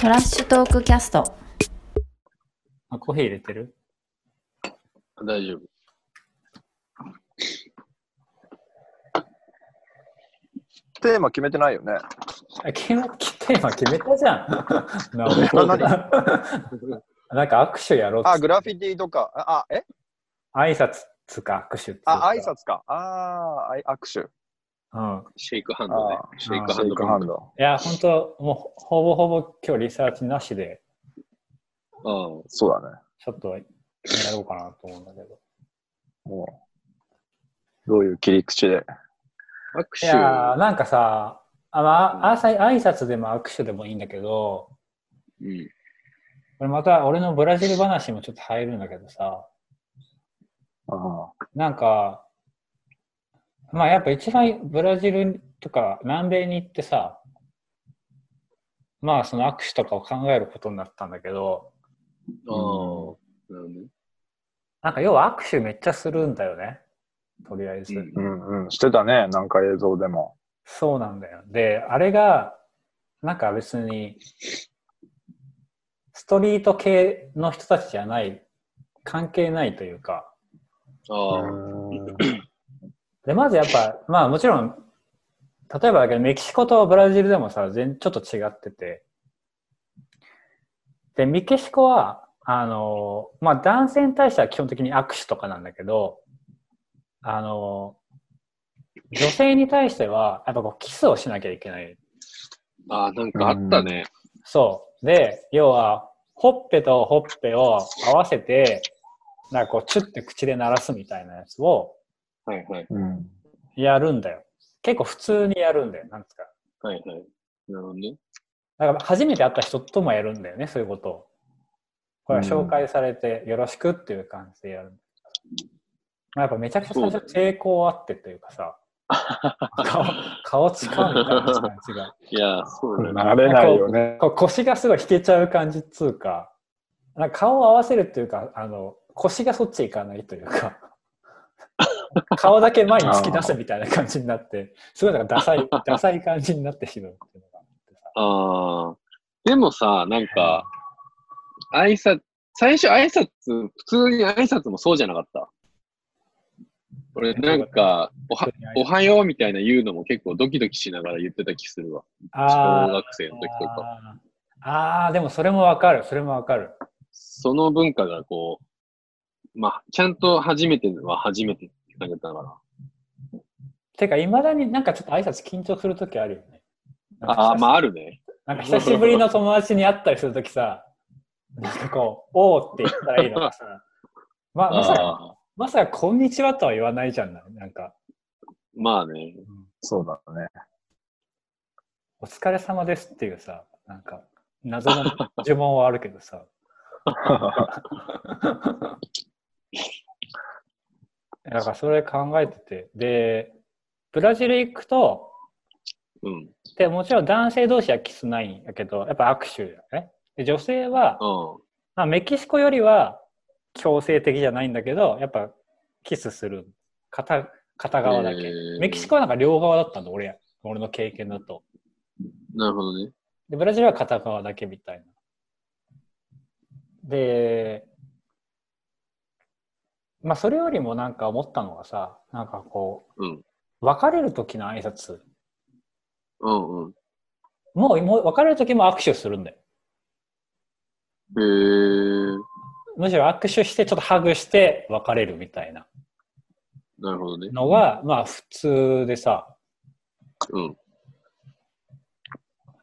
トラッシュトークキャスト。あ、コーヒー入れてる？大丈夫。テーマ決めてないよね。あ決めテーマ決めたじゃん。な なんか握手やろうっつあ、グラフィティとか。あ、あえ？挨拶つか握手っつうかあ、挨拶か。あーあい握手。うん。シェイクハンドねあ。シェイクハンドシェイクハンド。いや、本当もうほほぼほぼ今日リサーチなしで、あそうだね。ちょっとやろうかなと思うんだけど。もう、どういう切り口で？あ。握い手。やーなんかさ、あまあ、朝挨拶でも握手でもいいんだけど、うん。これまた俺のブラジル話もちょっと入るんだけどさ、あなんか、まあやっぱ一番ブラジルとか南米に行ってさ、まあその握手とかを考えることになったんだけど、ああ。なるほどね。なんか要は握手めっちゃするんだよね。とりあえず。うんうんうん。してたね。なんか映像でも。そうなんだよ。で、あれが、なんか別に、ストリート系の人たちじゃない、関係ないというか、あで、まずやっぱ、まあもちろん、例えばだけど、メキシコとブラジルでもさ、全ちょっと違ってて、で、メキシコは、あの、まあ男性に対しては基本的に握手とかなんだけど、あの、女性に対しては、やっぱこうキスをしなきゃいけない。ああ、なんかあったね。そう。で、要は、ほっぺとほっぺを合わせて、なんかこう、チュッて口で鳴らすみたいなやつをはいはい。うん。やるんだよ。結構普通にやるんだよ。なんですか。はいはい。なるほどね。だから初めて会った人ともやるんだよね、そういうことを。これは紹介されてよろしくっていう感じでやる。まあ、やっぱめちゃくちゃ最初抵抗あってというかさ、顔顔使うみたいな感じが。いや、そうだね。慣れないよね。腰がすごい引けちゃう感じっつうか、なんか顔を合わせるっていうか、あの腰がそっち行かないというか、顔だけ前に突き出すみたいな感じになって、すごいなんかダサい、ダサい感じになってしまうっていうのがあってさ。ああ。でもさ、なんか、挨拶、最初挨拶、普通に挨拶もそうじゃなかった？俺なんか、おは、おはようみたいな言うのも結構ドキドキしながら言ってた気するわ。小学生の時とか。あーあー、でもそれもわかる、それもわかる。その文化がこう、まあ、ちゃんと初めては初めてだったから。てか、いまだになんかちょっと挨拶緊張するときあるよね。ああ、まああ。あるね。なんか久しぶりの友達に会ったりするときさ、なんかこう、おーって言ったらいいのかさ、ままさか、まさかこんにちはとは言わないじゃんな、なんか。まあね。そうだね。お疲れ様ですっていうさ、なんか、謎の呪文はあるけどさ。だからそれ考えてて。で、ブラジル行くと、うん。でもちろん男性同士はキスないんだけど、やっぱ握手だよね。で女性は、うん。まあ、メキシコよりは強制的じゃないんだけど、やっぱキスする。片片側だけ。えーメキシコはなんか両側だったんだ、俺。俺の経験だと。なるほどね。で、ブラジルは片側だけみたいな。で、まあそれよりもなんか思ったのがさ、なんかこうん。う、別れる時の挨拶。うんうん。もう、もう別れる時も握手するんだよ。へえ。むしろ握手して、ちょっとハグして別れるみたいななるほどね。のが、まあ普通でさ。うん。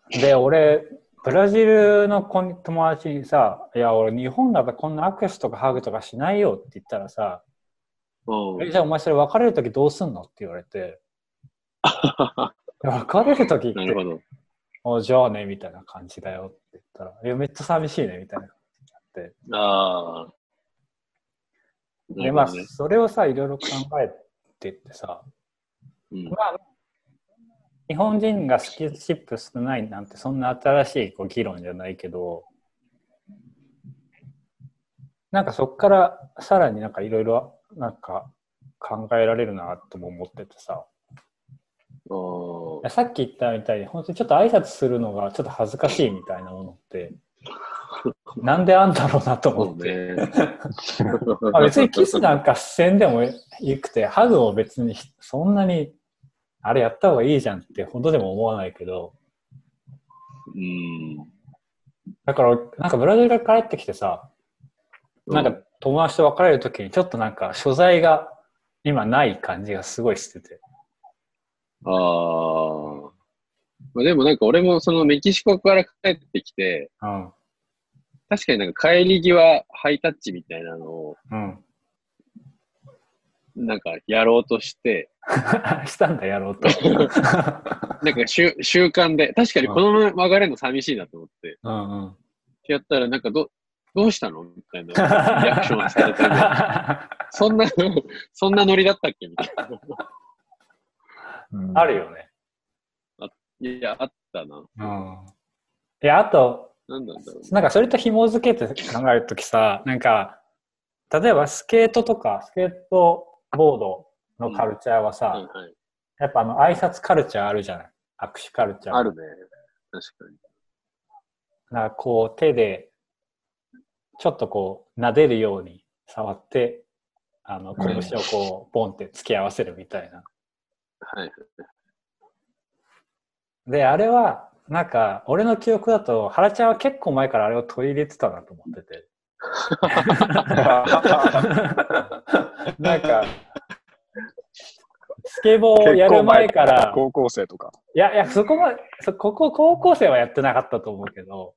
で、俺、ブラジルの友達にさ、いや、俺日本だとこんな握手とかハグとかしないよって言ったらさ、うん。えじゃあお前それ別れる時どうすんの？って言われて、別れる時って、なるほど。あじゃあね、みたいな感じだよって言ったら、いや、めっちゃ寂しいね、みたいな感じになって。あで、まあ。それをさ、いろいろ考えてってさ、うんまあ、日本人がスキンシップ少ないなんて、そんな新しいこう議論じゃないけど、なんかそこからさらになんかいろいろなんか考えられるなとも思っててさ。さっき言ったみたいに、本当にちょっと挨拶するのがちょっと恥ずかしいみたいなものって、なんであんだろうなと思って。ね。まあ、別に キスなんかせんでもよくて、ハグを別にそんなに、あれやった方がいいじゃんってほどでも思わないけど、うん。だから、なんかブラジルから帰ってきてさ、なんか友達と別れるときにちょっとなんか所在が今ない感じがすごいしてて。ああ。まあ、でもなんか俺もそのメキシコから帰ってきて、うん。確かになんか帰り際ハイタッチみたいなのをうん。なんかやろうとして、したんだ、やろうと。なんか習習慣で、確かにこのまま別れるの寂しいなと思って、うんうん。やったらなんかど、どうしたの？みたいな リアクションされて、そんな、そんなノリだったっけ？みたいな。うんあるよね。いや、あったな。うん。いや、あと、なんなんだろう。なんかそれと紐付けて考えるときさ、なんか、例えばスケートとか、スケートボードのカルチャーはさ、はいはい。やっぱあの挨拶カルチャーあるじゃない？握手カルチャー。あるね。確かに。なんかこう手で、ちょっとこう撫でるように触って、あの、拳をこう、ボンって突き合わせるみたいな。はい。で、あれは、なんか、俺の記憶だと、原ちゃんは結構前からあれを取り入れてたなと思ってて。なんか、スケボーをやる前から、高校生とか。いやいや、そこまで、そここ高校生はやってなかったと思うけど、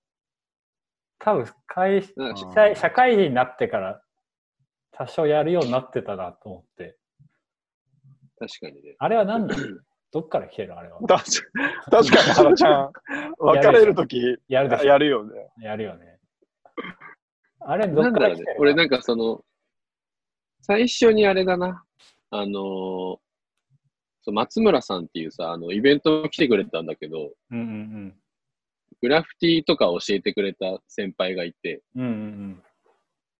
多分会社会社会人になってから多少やるようになってたなと思って。確かにね。あれは何だどっから来てるあれは。確かに、原ちゃん、別れるとき、やるやるよね。やるよね。あれどなっから来てる。ね俺なんかその、最初にあれだな。あのーそう松村さんっていうさ、あの、イベント来てくれたんだけど、うんうんグラフィティとか教えてくれた先輩がいて、うん。うんうん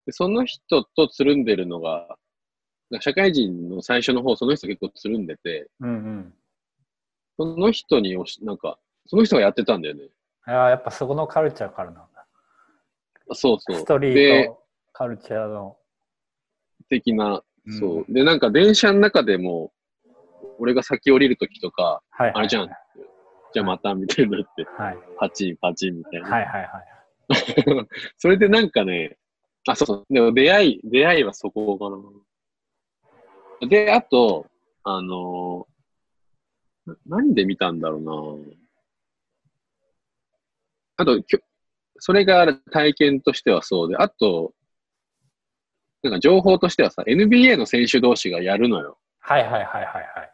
でその人とつるんでるのが、社会人の最初の方、その人結構つるんでて、うん。うんうん。その人におし、なんか、その人がやってたんだよね。いややっぱそこのカルチャーからなんだ。あそうそう。ストリーでトカルチャーの。的な、うんそう。で、なんか電車の中でも、俺が先降りるときとか、はいはいはいあれじゃん。じゃあまたみたいになって、はいパチンパチンみたいな。はいはいはい。それでなんかね、あ、そうそう。でも出会い、出会いはそこかな。で、あと、あのーな何で見たんだろうな。あと、きょそれが体験としてはそうで、あと、なんか情報としてはさ、NBA の選手同士がやるのよ。はいはいはいはいはい。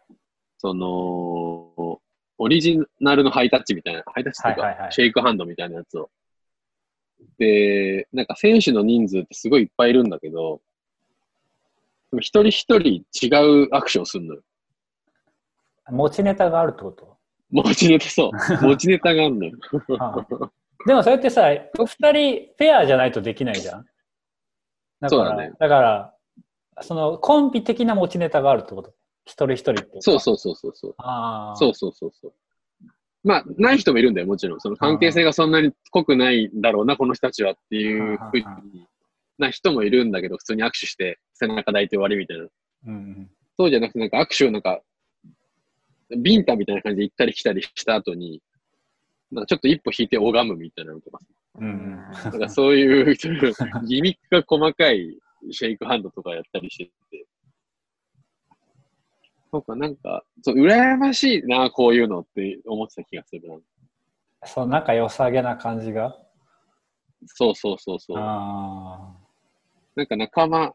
その、オリジナルのハイタッチみたいな、ハイタッチっていうか、はいはいはいシェイクハンドみたいなやつを。で、なんか選手の人数ってすごいいっぱいいるんだけど、でも一人一人違う握手をするのよ。持ちネタがあるってこと？持ちネタそう。持ちネタがあるのよ。でもそれってさ、二人ペアじゃないとできないじゃん？だから、そうだねだから、そのコンビ的な持ちネタがあるってこと？一人一人ってことそうそうそうそうそう。ああ。そうそうそうそう。まあ、ない人もいるんだよ、もちろん。その関係性がそんなに濃くないんだろうな、この人たちはっていうふうにな人もいるんだけど、普通に握手して背中抱いて終わりみたいな。うんうん。そうじゃなくて、なんか握手をなんか、ビンタみたいな感じで行ったり来たりした後に、なんかちょっと一歩引いて拝むみたいなのとか、うんうん。なんかそういうそういうギミックが細かいシェイクハンドとかやったりしてて、そうか、なんか、そう、羨ましいな、こういうのって思ってた気がするな。そう、なんか良さげな感じが。そうそうそうそう。あなんか仲間、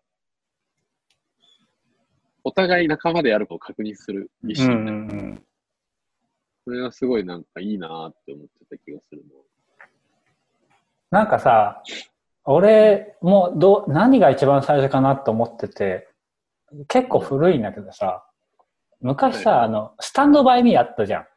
お互い仲間であるかを確認する儀あ。うんう式みたいな。んうん。それはすごいなんかいいなって思ってた気がするなんかさ、俺もどう何が一番最初かなと思ってて、結構古いんだけどさ、昔さ、はいあの、スタンドバイミーあったじゃん。な。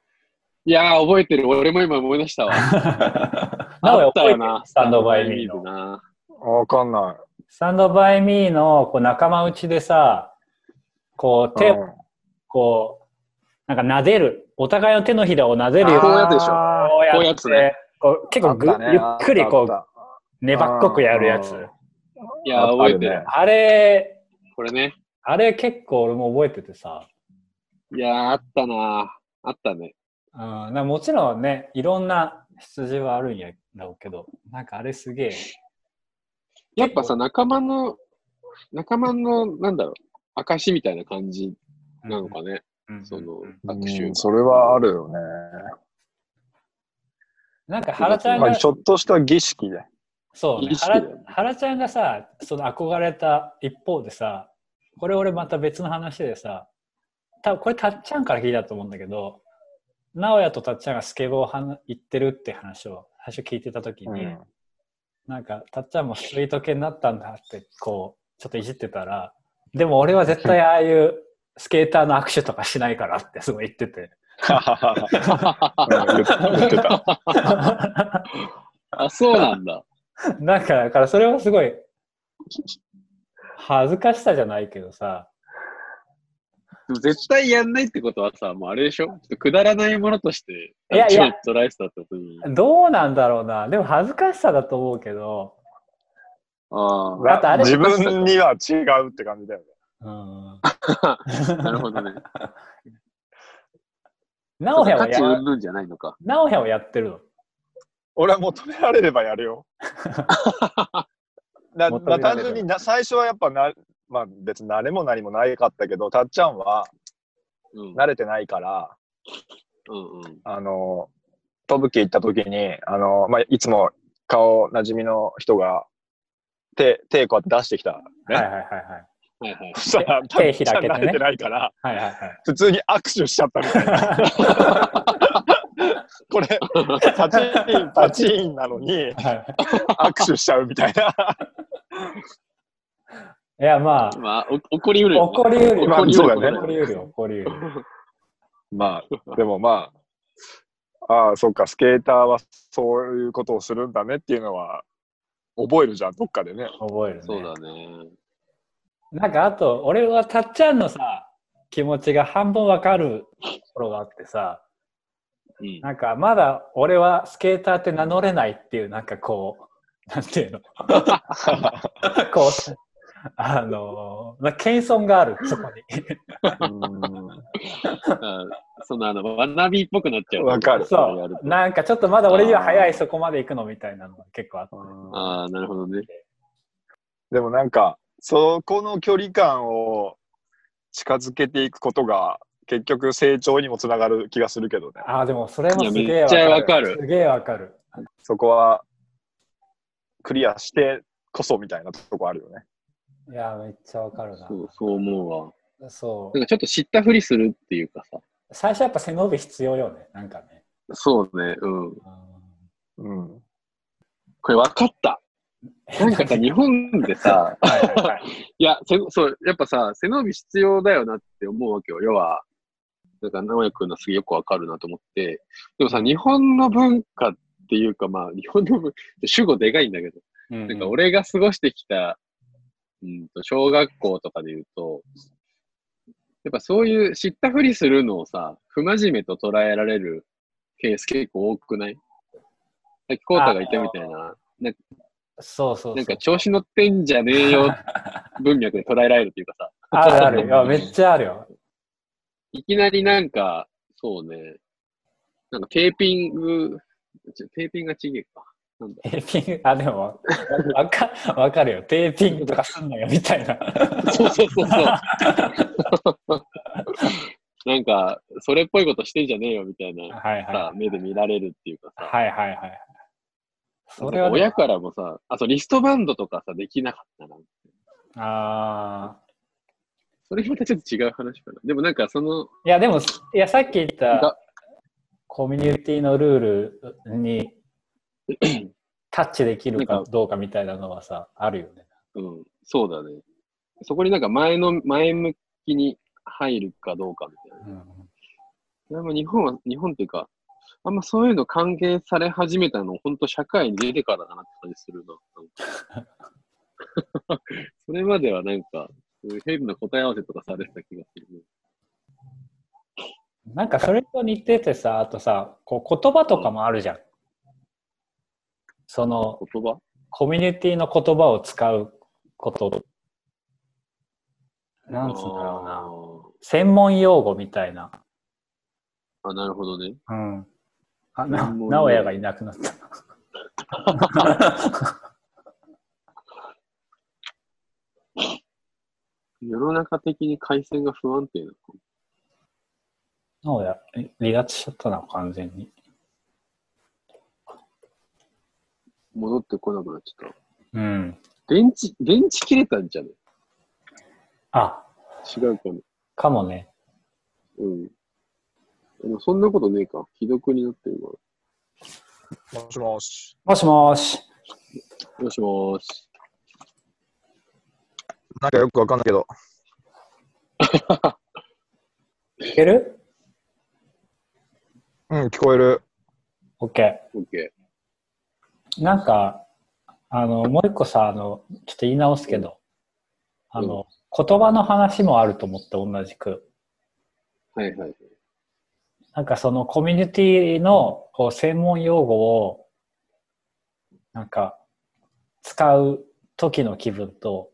いやー、覚えてる。俺も今思い出したわ。あったよ覚えてる？な。スタンドバイミーの。な。わかんなスタンドバイミーのこう仲間内でさ、こうい。手をうんこう、なんか撫でるお互いの手のひらを撫でるようにこうやつでしょあこうやってこういうやつねこう結構ぐ、ねゆっくりこう粘っこくやるやつ。いや、あ覚えてる。あれ、これね。あれ結構俺も覚えててさ。いや、あったなあったね。うん、なもちろんね、いろんな羊はあるんやろうけど、なんかあれすげえ。やっぱさ、仲間の、仲間の、なんだろう、証みたいな感じなのかね。うんそのうん握手うんそれはあるよね。なんか原ちゃんがまあ、ちょっとした儀式で。そうね儀式だ原原ちゃんがさその憧れた一方でさこれ俺また別の話でさ多分これたっちゃんから聞いたと思うんだけど直哉とたっちゃんがスケボーをはな行ってるって話を最初聞いてた時に、うんなんかたっちゃんもストリート系になったんだってこうちょっといじってたらでも俺は絶対ああいうスケーターの握手とかしないからってすごい言っててうん言言ってた。あ、そうなんだ。なんかだからそれはすごい恥ずかしさじゃないけどさでも絶対やんないってことはさ、もうあれでしょ？ちょっとくだらないものとして、いやいやちょっと捉えてたってことに。どうなんだろうなでも恥ずかしさだと思うけど、ああれ自分には違うって感じだよね。うん、あ、なるほどね。直哉は価値やうんじゃないのか。直哉はやってるの？俺は求められればやるよ。だ 求められればまあ、単純にな最初はやっぱな、まあ、別に慣れも何もないかったけど、たっちゃんはうん。慣れてないから、うんうん。あの、飛ぶ機行った時に、あの、まあ、いつも顔なじみの人が手、手こうやって出してきた。ね。はいはいはいはいはいはい。そしたら、た手開けてね慣れてないから、はいはい普通に握手しちゃったみたいな。これ、パチン、パチンなのに、はいは握手しちゃうみたいな。いいやまあまあ、お怒りうるよね。起こりうるよまあそうだね起こりうるよ起こりうる まあ、でもまあ、ああ、そっか、スケーターはそういうことをするんだねっていうのは、覚えるじゃん、どっかでね。覚えるねそうだね。なんかあと俺はたっちゃんのさ気持ちが半分わかるところがあってさうん。なんかまだ俺はスケーターって名乗れないっていうなんかこうなんていうの？こう あのまあ謙遜があるそこに。あそのあの、わなびっぽくなっちゃう。わかる。そう。なんかちょっとまだ俺には早いそこまで行くのみたいなのが結構あって。ああ、なるほどね。でもなんか、そこの距離感を近づけていくことが、結局成長にもつながる気がするけどね。ああでもそれもすげえわかる。すげえわかる。そこは、クリアしてこそみたいなとこあるよね。いやめっちゃわかるなそう、そう思うわ。そうなんかちょっと知ったふりするっていうかさ。最初やっぱ背伸び必要よねなんかねそうね、うん。ううん。これ分かった。なんかさ、日本でさ、ん はいはいはいいや、せそう、やっぱさ、背伸び必要だよなって思うわけよ。要は、なんか、直哉くんのすげえよくわかるなと思って。でもさ、日本の文化っていうか、まあ、日本の文主語でかいんだけど、うんなんか俺が過ごしてきた、うんと、小学校とかで言うと、やっぱそういう知ったふりするのをさ、不真面目と捉えられるケース結構多くない？さっきコータが言ったみたいな、なんかそうそうなんか調子乗ってんじゃねえよ 文脈で捉えられるっていうかさ、あるある。いやめっちゃあるよ。いきなりなんか、そうね、なんかテーピング、テーピングがちげえか。テーピングあでもわかわかるよ。テーピングとかすんのよみたいな。そうそうそうそう。なんか、それっぽいことしてんじゃねえよみたいなはいさは、目で見られるっていうかいさ、はいはいはい。それはね。親からもさ、あ、そう、リストバンドとかさ、できなかったな。あそれまたちょっと違う話かな。でもなんかその、ーいやでもいやさっき言ったがコミュニティのルールにタッチできるかどうかみたいなのはさあるよねうん、そうだね。そこになんか前の、前向きに入るかどうかみたいな。うんでも日本は、日本っていうか、あんまそういうの歓迎され始めたの、本当社会に出てからだなって感じするな。それまではなんか、そういう変な答え合わせとかされてた気がするね。なんかそれと似ててさ、あとさ、こう言葉とかもあるじゃん。その言葉？コミュニティの言葉を使うこと。なんつうんだろうな。専門用語みたいな。あなるほどね。うん。あ、な、直哉がいなくなった。世の中的に回線が不安定なの？か直哉、え離脱しちゃったな、完全に。戻ってこなくなっちゃった。うん。電池、電池切れたんじゃね？あ、違うかな。かもね。うん。でもそんなことねえか。既読になってるかもしもし。もしもーし。ら。もしもーし。なんかよくわかんないけど。いける？うん、聞こえる。?OK。オッケなんか、あの、もう一個さ、あの、ちょっと言い直すけど、あの、言葉の話もあると思って、同じく。ー。はいはい。なんかそのコミュニティのこう専門用語を、なんか、使う時の気分と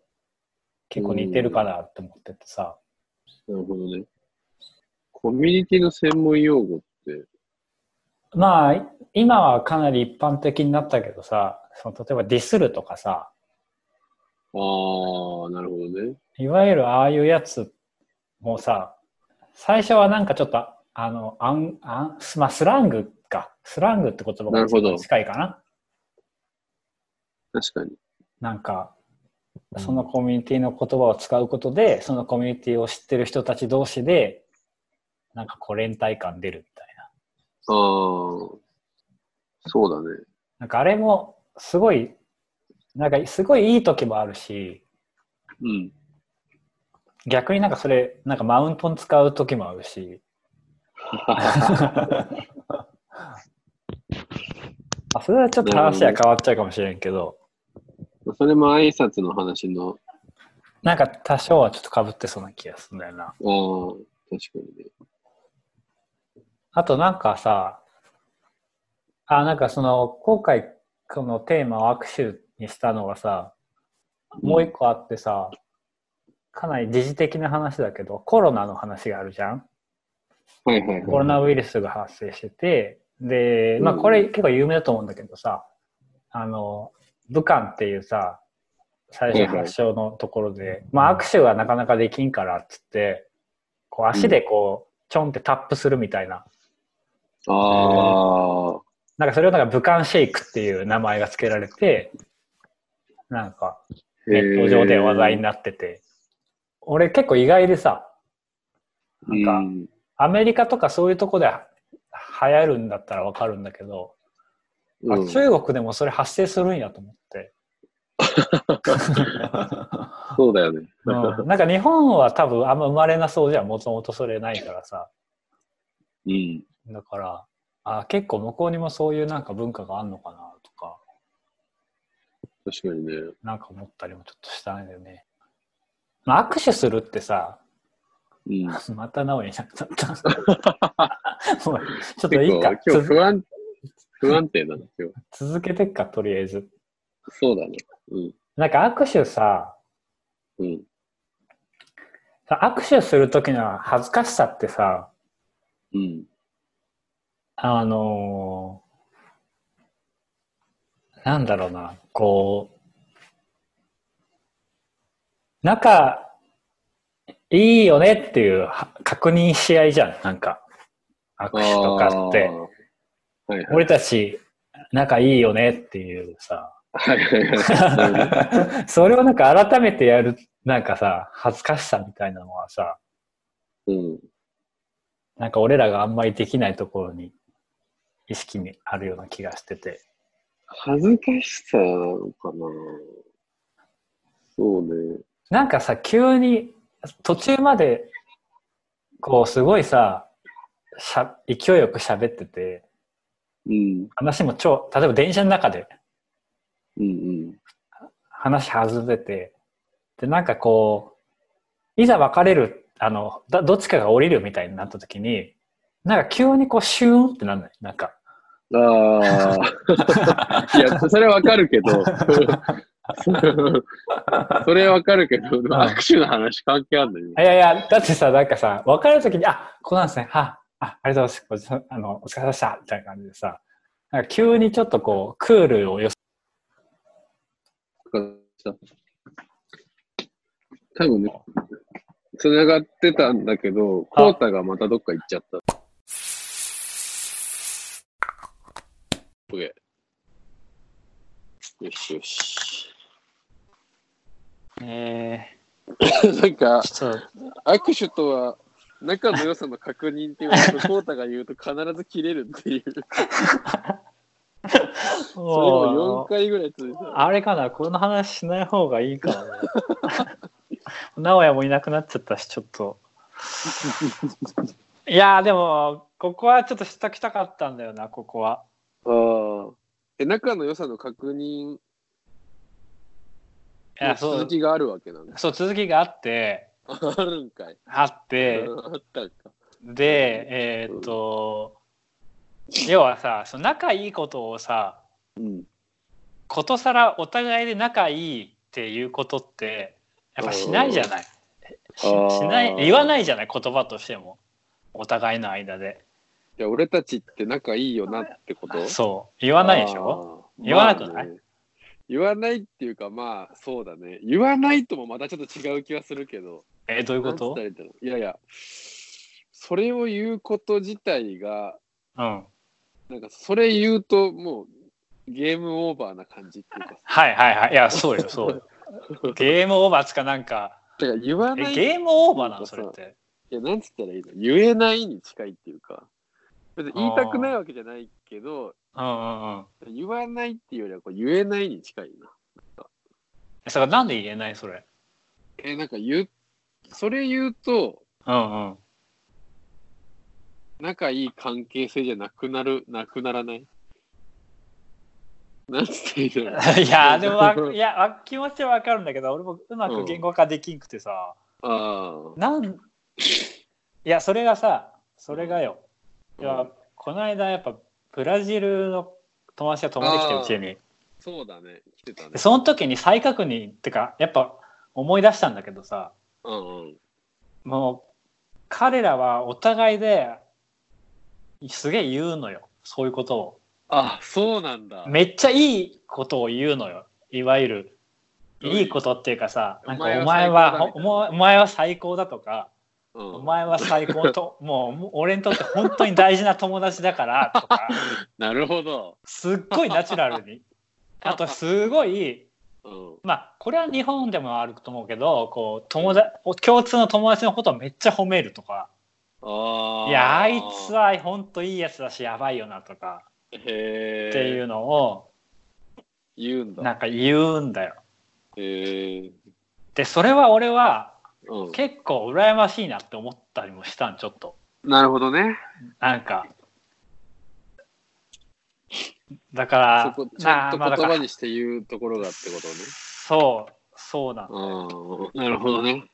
結構似てるかなって思っててさ。なるほどね。コミュニティの専門用語って、まあ、今はかなり一般的になったけどさ、その例えばディスるとかさ、あー、なるほどね。いわゆるああいうやつもさ、最初はなんかちょっと、あの、あん、あん、まあ、スラングか。スラングって言葉が一番なるほど近いかな。確かに。なんか、そのコミュニティの言葉を使うことで、そのコミュニティを知ってる人たち同士で、なんかこう連帯感出るみたいな。あー、そうだね。なんかあれもすごい、なんかすごいいい時もあるし、うん。逆になんかそれ、なんかマウントに使う時もあるし、あそれはちょっと話は変わっちゃうかもしれんけど、それも挨拶の話の、なんか多少はちょっと被ってそうな気がするんだよな。あー、確かにね。あとなんかさ、あ、なんかその、今回このテーマを握手にしたのがさ、もう一個あってさ、かなり時事的な話だけど、コロナの話があるじゃん？はいはいはい。コロナウイルスが発生してて、で、まあこれ結構有名だと思うんだけどさ、あの、武漢っていうさ、最初発祥のところで、まあ握手はなかなかできんからっつって、こう足でこう、ちょんってタップするみたいな。あー、なんかそれをなんか武漢シェイクっていう名前が付けられて、なんかネット上で話題になってて、俺結構意外でさ、なんかうんアメリカとかそういうとこで流行るんだったらわかるんだけど、あうん中国でもそれ発生するんやと思って。そうだよね。うんなんか日本は多分あんま生まれなそうじゃん、もともとそれないからさ。うん。だから、あ結構向こうにもそういうなんか文化があんのかなとか、確かにね。なんか思ったりもちょっとしたんだよね。まあ、握手するってさ、うん。また直江になっちゃった。もうちょっといいか今日つ不安、不安定だな、今日。続けてっか、とりあえず。そうだね。うん。なんか握手さ、うん。さ握手するときの恥ずかしさってさ、うん。あのーなんだろうな、こう、仲いいよねっていうは確認し合いじゃん、なんか。握手とかって。はいはい。俺たち仲いいよねっていうさ。はいはいはいなるほど。それをなんか改めてやる、なんかさ、恥ずかしさみたいなのはさ、うん。なんか俺らがあんまりできないところに意識にあるような気がしてて。恥ずかしさなのかなそうね。なんかさ、急に途中まで、こうすごいさ、しゃ勢いよく喋ってて、うん。話も超、例えば電車の中でうんうん。話外れて、で、なんかこう、いざ別れる、あの、だどっちかが降りるみたいになった時に、なんか急にこうシューンってなんない？なんか。ああ。いや、それわかるけど。それわかるけど、握手の話関係あるの？よ。いやいや、だってさ、なんかさ、別れるときに、あ、ここなんですね。はあ、ありがとうございます。あの、お疲れ様でした。みたいな感じでさ、なんか急にちょっとこう、クールをよ多分ね、繋がってたんだけど、コータがまたどっか行っちゃった。オッケーよしよし。えなんか握手とは仲の良さの確認っていうこと、コータが言うと必ず切れるっていう。と、それも4回ぐらい続いた。あれかな、この話しない方がいいかな。直哉もいなくなっちゃったし、ちょっと。いやー、でも、ここはちょっとしときたかったんだよな、ここは。ああ。え、仲の良さの確認いや、のそう続、きがあるわけなんだ。そう、続きがあって、あるんかい。あって、あったんか。で、えーっと、要はさ、その仲いいことをさ、うん。ことさらお互いで仲いいっていうことって、やっぱしないじゃない。しない、言わないじゃない、言葉としても。お互いの間で。いや、俺たちって仲いいよなってこと？そう。言わないでしょ？言わなくない？まあね言わないっていうか、まあ、そうだね。言わないともまたちょっと違う気はするけど。え、どういうこと？いやいや、それを言うこと自体が、うん。なんかそれ言うともうゲームオーバーな感じっていうか、はいはいはい。いや、そうよ、そうよ。ゲームオーバーつかなんか、だから言わえない、いゲームオーバーなの？それって。や、なんつったらいいの？言えないに近いっていうか、別に言いたくないわけじゃないけど、うんうんうん。言わないっていうよりはこう言えないに近いな。えそれなんで言えない？それ。え、なんか言う、それ言うと、うんうん。仲いい関係性じゃなくなる、なくならない？なんつっていい。いや、でもわ、いや、わ気持ちはわかるんだけど、俺もうまく言語化できんくてさ、あなん、いや、それがさ、それがよ。いや、この間やっぱ、ブラジルの友達が泊まってきて、うちに。そうだね。来てたねで。その時に再確認ってか、やっぱ思い出したんだけどさ、うんうん。もう、彼らはお互いですげえ言うのよ。そういうことを。あ、そうなんだ。めっちゃいいことを言うのよ。いわゆる。いういいことっていうかさ、なんかおお前前はお前は最高だとか、うんお前は最高と、もう俺にとって本当に大事な友達だからとか、なるほど。すっごいナチュラルに。あとすごい、うん。まあこれは日本でもあると思うけど、こう友達、共通の友達のことをめっちゃ褒めるとか、ああ。いや、あいつは本当いいやつだしやばいよなとか。っていうのを言うんだ。なんか言うんだよ。で、それは俺はうん。結構羨ましいなって思ったりもしたん、ちょっと。なるほどね。なんか。だから、そこ、ちゃんと言葉にして言うところがってことね。そう、そうなんだ。なるほどね。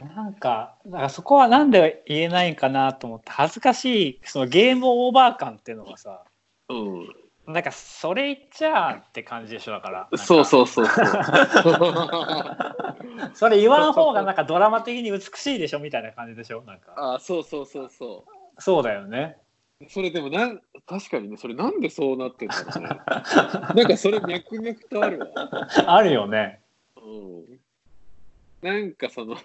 なんか、だからそこはなんで言えないんかなと思って、恥ずかしい、そのゲームオーバー感っていうのがさ、うん。なんかそれ言っちゃうって感じでしょ、だから。そうそうそうそう。それ言わん方がなんかドラマ的に美しいでしょみたいな感じでしょなんか。あそうそうそうそそうだよね。う。それでもなん、確かにね、それなんでそうなってんだろうね。なんかそれ脈々とあるわ。あるよね。うん。なんかその、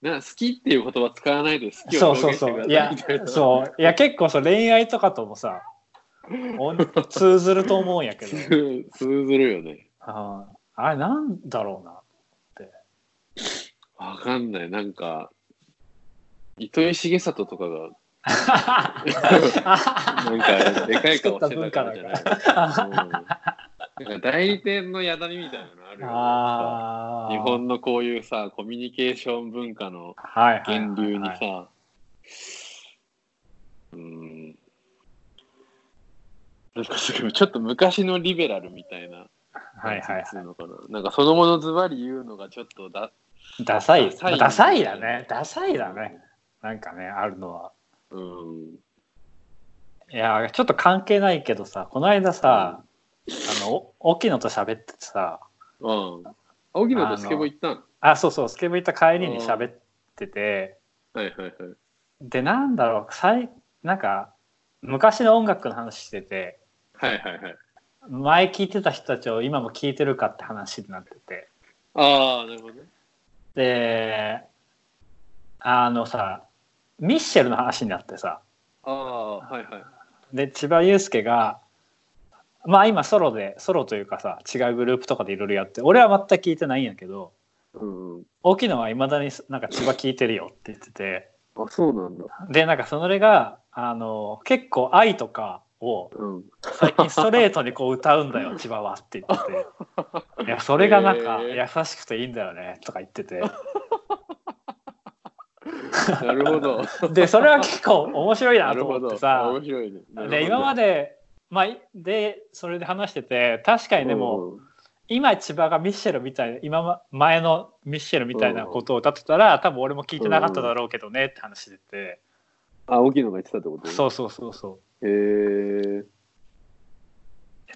な好きっていう言葉使わないで好きそうを表そうそう。いや現してくださいみたいな。、そう。いや、結構そう恋愛とかともさ、通ずると思うんやけど。通通ずるよね。あーあれなんだろうな。わかんない。なんか、糸井重里とかが、なんか、でかい顔してたからじゃない。うんなんか代理店のやだみみたいなのあるよね。あー日本のこういうさ、コミュニケーション文化の源流にさ、うん。なんかすごいちょっと昔のリベラルみたいな。はいはいなんつうのかな。なんかそのものズバリ言うのがちょっとだ、ダサい。ダサいダサいだね。ダサいだね。なんかね、あるのは。うん。いや、ちょっと関係ないけどさ、この間さ、あの、お沖野と喋っててさ、うん。青木のとスケボー行ったん？あ、そうそう、スケボー行った帰りに喋ってて、はいはいはい。で、なんだろう、さいなんか、昔の音楽の話してて、はいはいはい。前聞いてた人たちを今も聞いてるかって話になってて、ああ、なるほどね。で、あのさ、ミッシェルの話になってさ、ああ、はいはい。で、千葉祐介が、まあ今ソロで、ソロというかさ、違うグループとかでいろいろやって、俺は全く聞いてないんやけど、うんうん。沖野はいまだになんか千葉聞いてるよって言ってて、あ、そうなんだ。で、なんかそれが、あの、結構愛とかをうん。最近ストレートにこう歌うんだよ、千葉はって言って。て、いや、それがなんかへ優しくていいんだよねとか言ってて、なるほど。で、それは結構面白いなと。思ってさ、面白いね。で、今まで、で、まあ、で、それで話してて、確かにでも、今千葉がミッシェルみたいな今ま前のミッシェルみたいなことを歌ってたら多分俺も聞いてなかっただろうけどねって話してて。あ、青木のが言ってたってこと？そうそうそうそうへえ。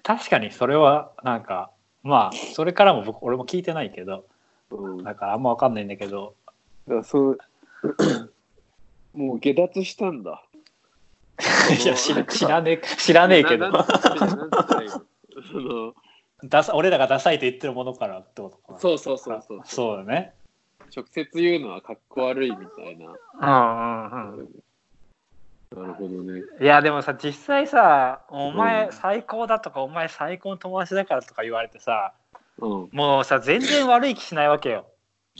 確かにそれはなんかまあそれからも僕俺も聞いてないけどうん。だだからあんま分かんないんだけどからそう、もう下脱したんだ。いや知ら知らねえ知らねえけど ななんつってなんつったらいいのそのダサ俺らがダサいと言ってるものからってことかなそうそうそうそう。そうだね直接言うのはかっこ悪いみたいな。うんうんうんなるほどね。いやでもさ実際さおうん前最高だとか、お前最高の友達だからとか言われてさうん。もうさ全然悪い気しないわけよ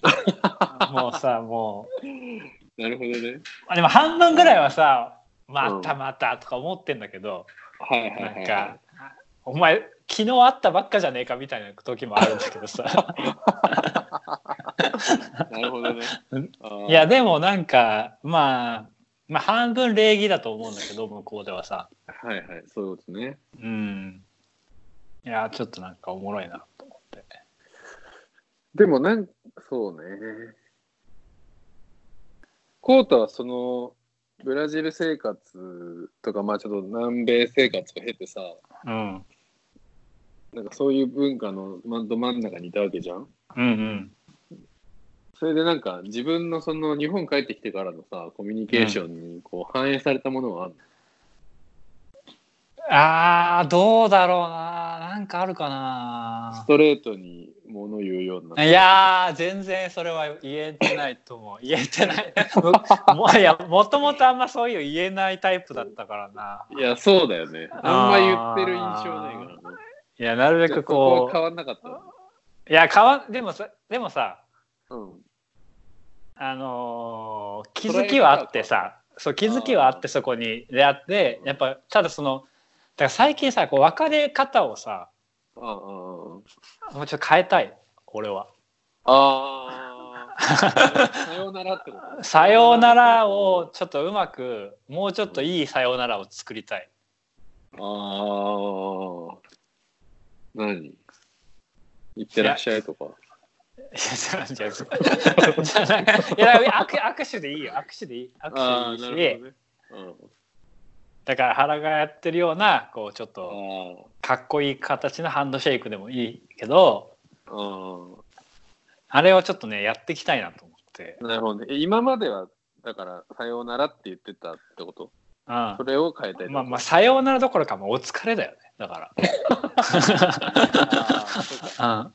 もうさもうなるほどね。あでも半分ぐらいはさまたまたとか思ってんだけど、はいはいはい。なんかお前昨日会ったばっかじゃねえかみたいな時もあるんだけどさ なるほどね いやでもなんかまあまあ半分礼儀だと思うんだけど向こうではさ。はいはい、そういうことね。うんいやちょっとなんかおもろいなと思って。でもなん、そうね。コータはその、ブラジル生活とか、まあちょっと南米生活を経てさ、うん。なんかそういう文化のまど真ん中にいたわけじゃん。うんうんそれでなんか自分のその日本帰ってきてからのさ、コミュニケーションにこう反映されたものはあるあーどうだろうななんかあるかスなトレートにもの言うようになった。いやー全然それは言えてないと思う 言えてないもいやもともとあんまそういう言えないタイプだったからないや、そうだよね。あんま言ってる印象ないからね。いやなるべくここは変わんなかった。ういや変わでもさでもさうん。あのー気づきはあってさそう気づきはあってそこに出会ってやっぱただそのだから最近さこう別れ方をさ。もうちょっと変えたい俺はああ。さようならってこと？さようならをちょっとうまくもうちょっといいさようならを作りたいああ。何？行ってらっしゃいとか。いやじゃあじゃあじゃあなんかいや握手でいいよ握手でいい握、手でいいし、ね。うん。だから原がやってるようなこうちょっとかっこいい形のハンドシェイクでもいいけどあ。あれをちょっとねやっていきたいなと思って、なるほどね。今までは、だから、さようならって言ってたってことうんそれを変えたいまあまあさようならどころかもお疲れだよねだか。ら。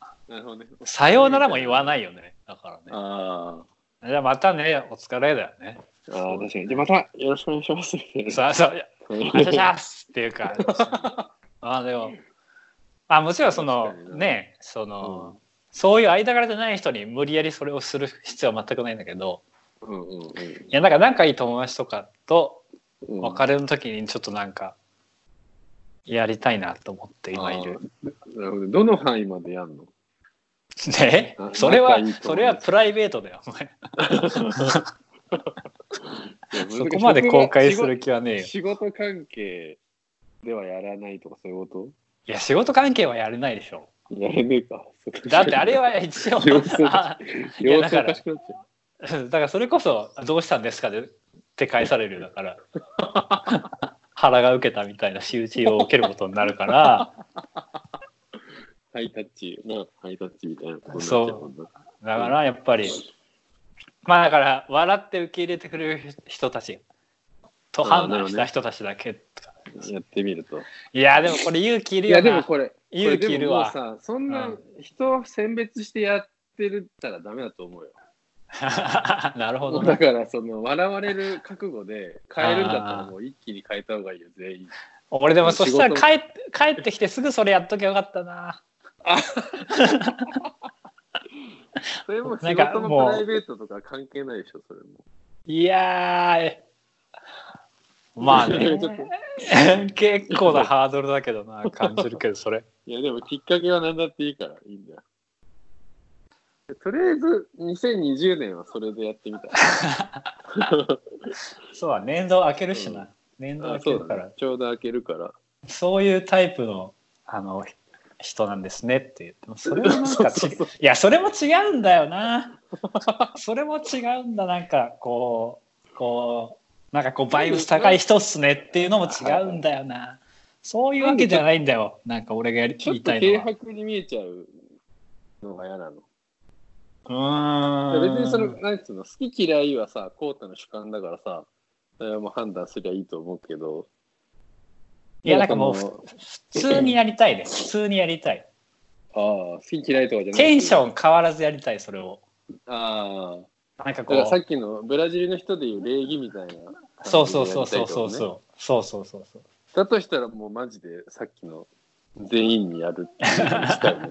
さようならも言わないよねだからねあじゃあまたねお疲れだよねあ。確かに。じゃあまたよろしくお願いします。さあそうお願いしますっていうか あでもあもちろんそのねその、うんそういう間柄でない人に無理やりそれをする必要は全くないんだけどうんうんいやなんか仲いい友達とかとうん。別れの時にちょっとなんかやりたいなと思って今いる。なるほど。どの範囲までやんの？ねあそれはそれはプライベートだよお前。そこまで公開する気はねえよ。仕事関係ではやらないとかそういうこいや仕事関係はやれないでしょ。とやれねえか。だってあれは一応 だから。だからそれこそ「どうしたんですか?」でって返されるよだから腹が受けたみたいな仕打ちを受けることになるから。ハイタッチ、な、ハイタッチみたいなことになっちゃうんだ。だからやっぱりまあだから笑って受け入れてくれる人たちと判断した人たちだけとか。やってみると。いやでもこれ勇気いるいや、よなでもこれ、勇気いるわ。そんな人を選別してやってるったらダメだと思うよ。なるほどね。だから、その、笑われる覚悟で変えるんだったらもう一気に変えた方がいいよ、全員。俺でもそしたら仕帰って帰ってきてすぐそれやっときゃよかったな。それも仕事のプライベートとか関係ないでしょ、それも。いやまあね。結構なハードルだけどな感じるけどそれ。いや、でもきっかけは何だっていいから、いいんだよ。とりあえず、2020年はそれでやってみた。そうは年度開けるしな、うん。年度あ開けるから。ね。ちょうど開けるから。そういうタイプのあの人なんですねって言って。もそれはなんか そういやそれも違うんだよな。それも違うんだなんかこうこうなんかこうバイブス高い人っすねっていうのも違うんだよな。そういうわけじゃないんだよ。なんか俺がやりちょっと言いたいのは。軽薄に見えちゃうのが嫌なの。別にその、なんつうの、好き嫌いはさ、コータの主観だからさ、それも判断すりゃいいと思うけど。いや、なんかもう、普通にやりたいです。普通にやりたい。ああ、好き嫌いとかじゃない。テンション変わらずやりたい、それを。ああ。なんかこう。さっきのブラジルの人でいう礼儀みたいな、そうそうそうそうそうそう。そうそうそう。だとしたらもうマジでさっきの全員にやるっていうしたね。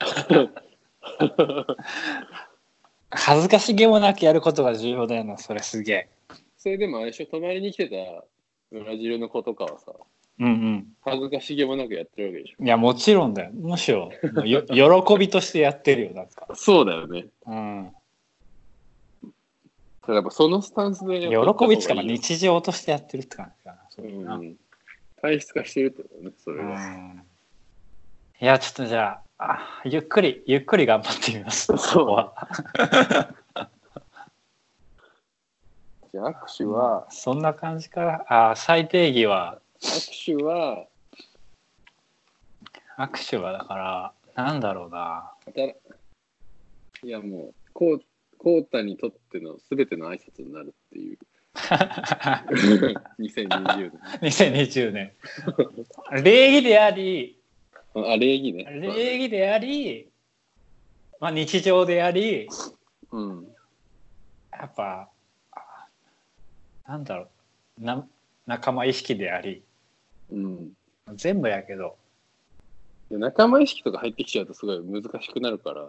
恥ずかしげもなくやることが重要だよなそれすげえ。それでもあれでしょ、隣に来てたブラジルの子とかはさ、うん恥ずかしげもなくやってるわけでしうんいやもちろんだよ。むしろよ 喜びとしてやってるよなんか。ょ。そうだよね。うん。やっぱそのスタンスで喜びっつうか日常としてやってるって感じかなそううな、ん。体質化してるってことね、それうは。ん。いやちょっとじゃああゆっくりゆっくり頑張ってみます。そう。ここは。じゃあ握手は、そんな感じか。なあ最低義は。握手は、握手はだからなんだろうな。いやもう、こう、コータにとっての全ての挨拶になるっていう。2020 2020年。礼儀であり年。あ、礼儀ね。礼儀であり、まあ、日常でありうん。やっぱあなんだろう。な仲間意識でありうん。全部やけど。で仲間意識とか入ってきちゃうとすごい難しくなるから、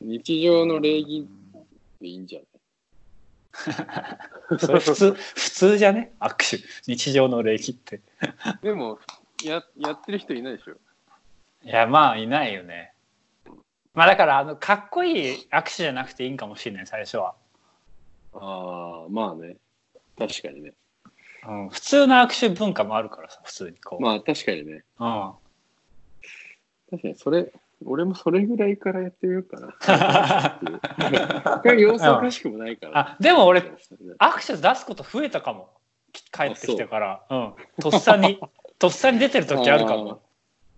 日常の礼儀でいいんじゃない？それ普通普通じゃね？握手。日常の礼儀って。でもや、やってる人いないでしょ？いやまあいないよねまあだからあのかっこいい握手じゃなくていいんかもしれない最初は、ああ、まあね。確かにね。うん、普通の握手文化もあるからさ普通にこう、まあ確かにね。うん確かにそれ、俺もそれぐらいからやってみようかな。様子おかしくもないから。あでも俺アクセス出すこと増えたかも帰ってきてからうんとっさにとっさに出てる時あるかも。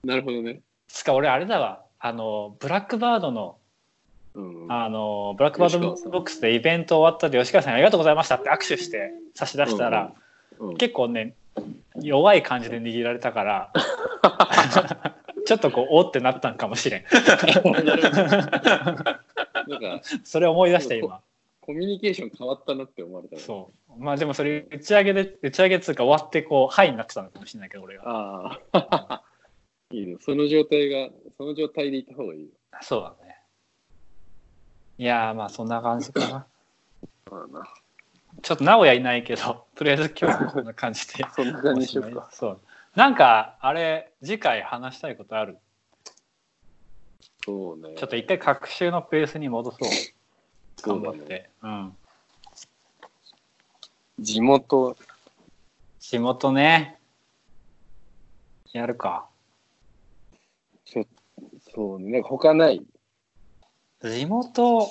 なるほどね。つか俺あれだわ。あのブラックバードのうん。あのブラックバードボックスでイベント終わったで吉川さんにありがとうございましたって握手して差し出したら、うん、結構ね弱い感じで握られたから ちょっとこうおってなったんかもしれん。なんか、それ思い出して今コミュニケーション変わったなって思われたねそうまあでもそれ打ち上げで打ち上げっつうか終わってこう「はい」になってたのかもしれないけど俺がああ。いいね。その状態が、その状態でいた方がいいよ。そうだねいやーまあそんな感じかな まあな。ちょっと名古屋いないけどとりあえず今日はこんな感じで そんな感じにしようか。そうなんかあれ次回話したいことある？そうね。ちょっと一回学習のペースに戻そう。頑張って、うん。地元、仕事ね。やるか。ちょそうね。他ない？地元。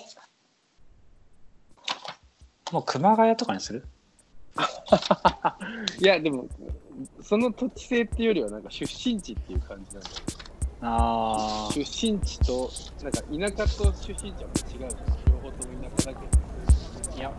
もう熊谷とかにする？いや、でも、その土地性っていうよりは、なんか出身地っていう感じなんだよ。あ出身地と、なんか田舎と出身地は違うじゃん。doing. Like, yeah,